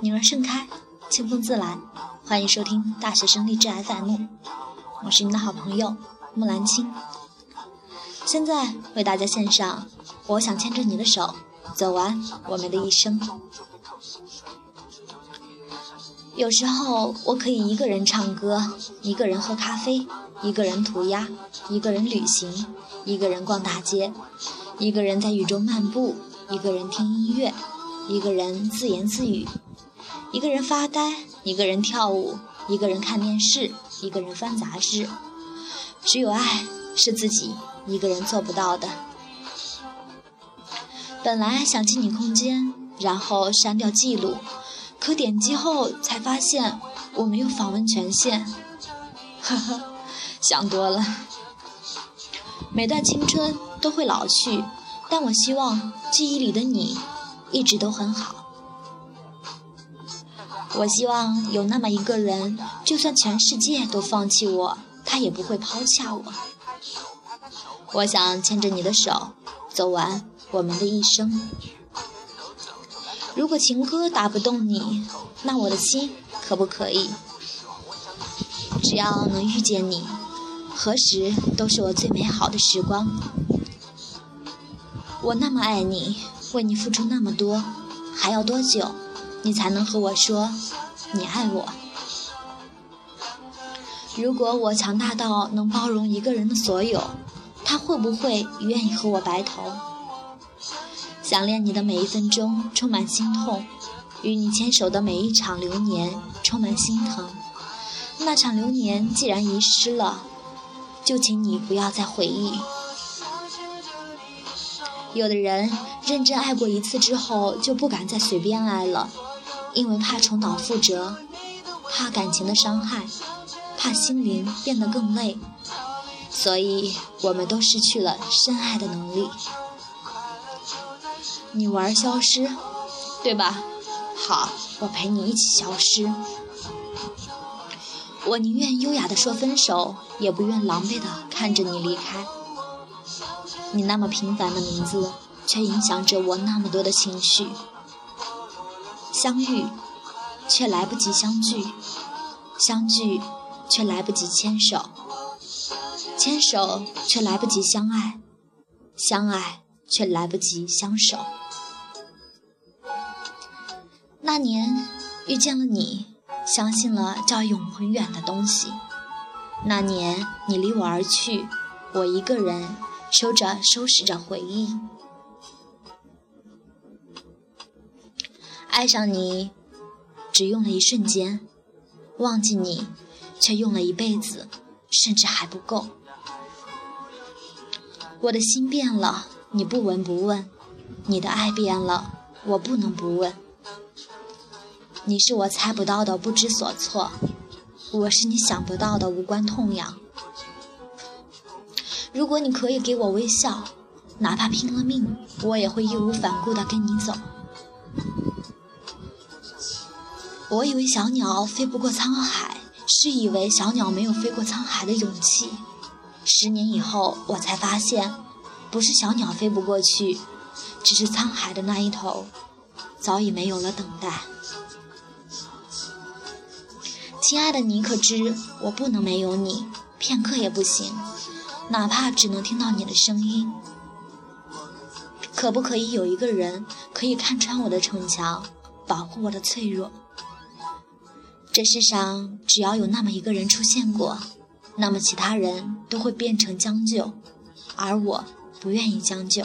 女儿盛开，清风自来。欢迎收听大学生励志 FM，我是你的好朋友木兰青。现在为大家献上《我想牵着你的手，走完我们的一生》。有时候我可以一个人唱歌，一个人喝咖啡，一个人涂鸦，一个人旅行，一个人逛大街，一个人在雨中漫步，一个人听音乐，一个人自言自语。一个人发呆，一个人跳舞，一个人看电视，一个人翻杂志。只有爱是自己一个人做不到的。本来想进你空间，然后删掉记录，可点击后才发现我没有访问权限。呵呵，想多了。每段青春都会老去，但我希望记忆里的你一直都很好。我希望有那么一个人，就算全世界都放弃我，他也不会抛下我。我想牵着你的手，走完我们的一生。如果情歌打不动你，那我的心可不可以？只要能遇见你，何时都是我最美好的时光。我那么爱你，为你付出那么多，还要多久？你才能和我说，你爱我。如果我强大到能包容一个人的所有，他会不会愿意和我白头？想念你的每一分钟充满心痛，与你牵手的每一场流年充满心疼。那场流年既然遗失了，就请你不要再回忆。有的人认真爱过一次之后，就不敢再随便爱了。因为怕重蹈覆辙，怕感情的伤害，怕心灵变得更累，所以我们都失去了深爱的能力。你玩消失，对吧？好，我陪你一起消失。我宁愿优雅的说分手，也不愿狼狈的看着你离开。你那么平凡的名字，却影响着我那么多的情绪。相遇，却来不及相聚；相聚，却来不及牵手；牵手，却来不及相爱；相爱，却来不及相守。那年遇见了你，相信了叫永恒远的东西。那年你离我而去，我一个人收着收拾着回忆。爱上你，只用了一瞬间；忘记你，却用了一辈子，甚至还不够。我的心变了，你不闻不问；你的爱变了，我不能不问。你是我猜不到的不知所措，我是你想不到的无关痛痒。如果你可以给我微笑，哪怕拼了命，我也会义无反顾地跟你走。我以为小鸟飞不过沧海，是以为小鸟没有飞过沧海的勇气。十年以后，我才发现，不是小鸟飞不过去，只是沧海的那一头，早已没有了等待。亲爱的，你可知我不能没有你，片刻也不行，哪怕只能听到你的声音。可不可以有一个人，可以看穿我的逞强，保护我的脆弱？这世上只要有那么一个人出现过，那么其他人都会变成将就，而我不愿意将就。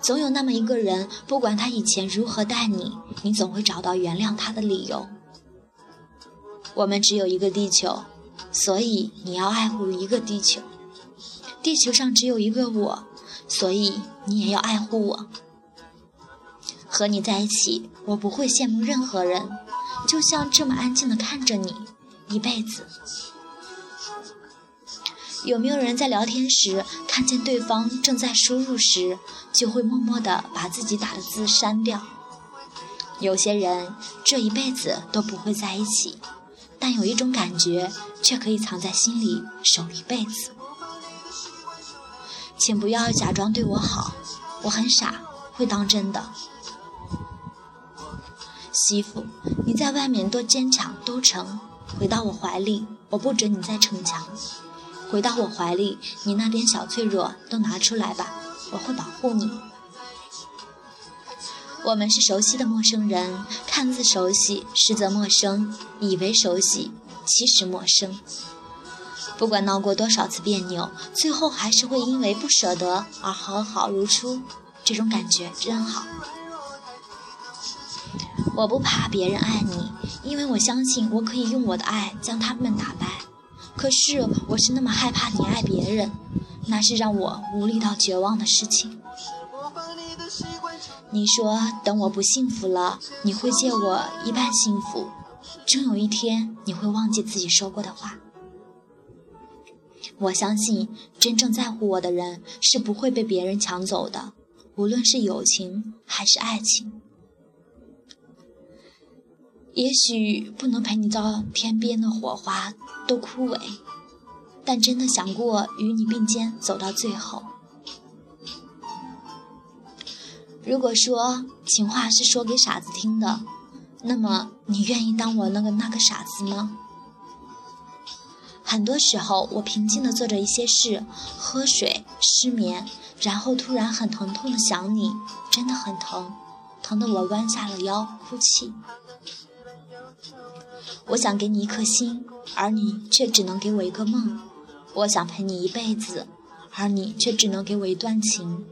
总有那么一个人，不管他以前如何待你，你总会找到原谅他的理由。我们只有一个地球，所以你要爱护一个地球。地球上只有一个我，所以你也要爱护我。和你在一起，我不会羡慕任何人。就像这么安静的看着你，一辈子。有没有人在聊天时看见对方正在输入时，就会默默的把自己打的字删掉？有些人这一辈子都不会在一起，但有一种感觉却可以藏在心里守一辈子。请不要假装对我好，我很傻，会当真的。媳妇，你在外面多坚强都成，回到我怀里，我不准你再逞强。回到我怀里，你那点小脆弱都拿出来吧，我会保护你。我们是熟悉的陌生人，看似熟悉，实则陌生；以为熟悉，其实陌生。不管闹过多少次别扭，最后还是会因为不舍得而和好如初。这种感觉真好。我不怕别人爱你，因为我相信我可以用我的爱将他们打败。可是我是那么害怕你爱别人，那是让我无力到绝望的事情。你说等我不幸福了，你会借我一半幸福，终有一天你会忘记自己说过的话。我相信真正在乎我的人是不会被别人抢走的，无论是友情还是爱情。也许不能陪你到天边的火花都枯萎，但真的想过与你并肩走到最后。如果说情话是说给傻子听的，那么你愿意当我那个那个傻子吗？很多时候，我平静地做着一些事，喝水、失眠，然后突然很疼痛的想你，真的很疼，疼得我弯下了腰哭泣。我想给你一颗心，而你却只能给我一个梦；我想陪你一辈子，而你却只能给我一段情。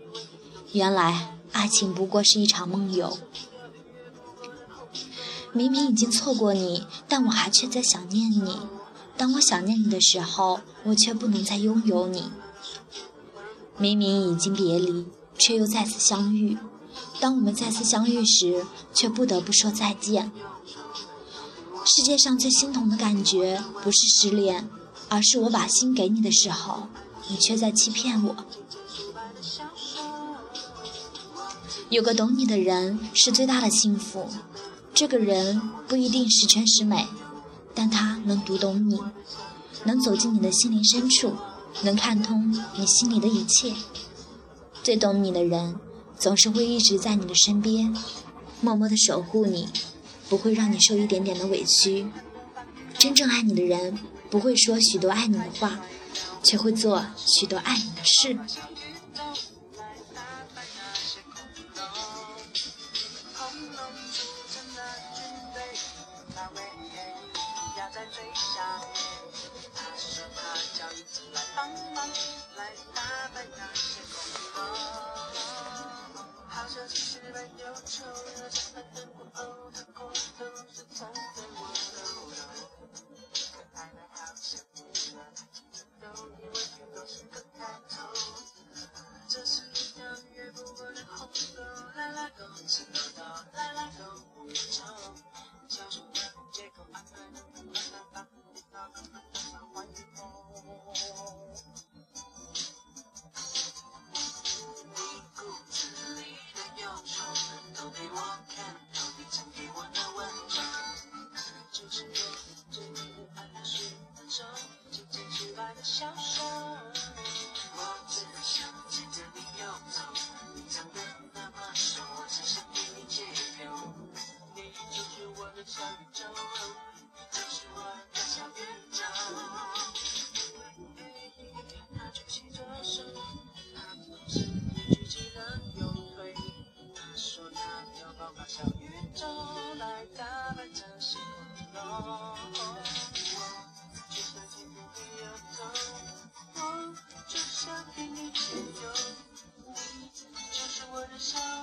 原来爱情不过是一场梦游。明明已经错过你，但我还却在想念你。当我想念你的时候，我却不能再拥有你。明明已经别离，却又再次相遇。当我们再次相遇时，却不得不说再见。世界上最心痛的感觉，不是失恋，而是我把心给你的时候，你却在欺骗我。有个懂你的人是最大的幸福，这个人不一定十全十美，但他能读懂你，能走进你的心灵深处，能看通你心里的一切。最懂你的人，总是会一直在你的身边，默默的守护你。不会让你受一点点的委屈。真正爱你的人，不会说许多爱你的话，却会做许多爱你的事。的笑。我只想牵着你游走，你长得那么瘦，我只想给你解忧。你就是我的小宇宙，你就是我的小宇宙。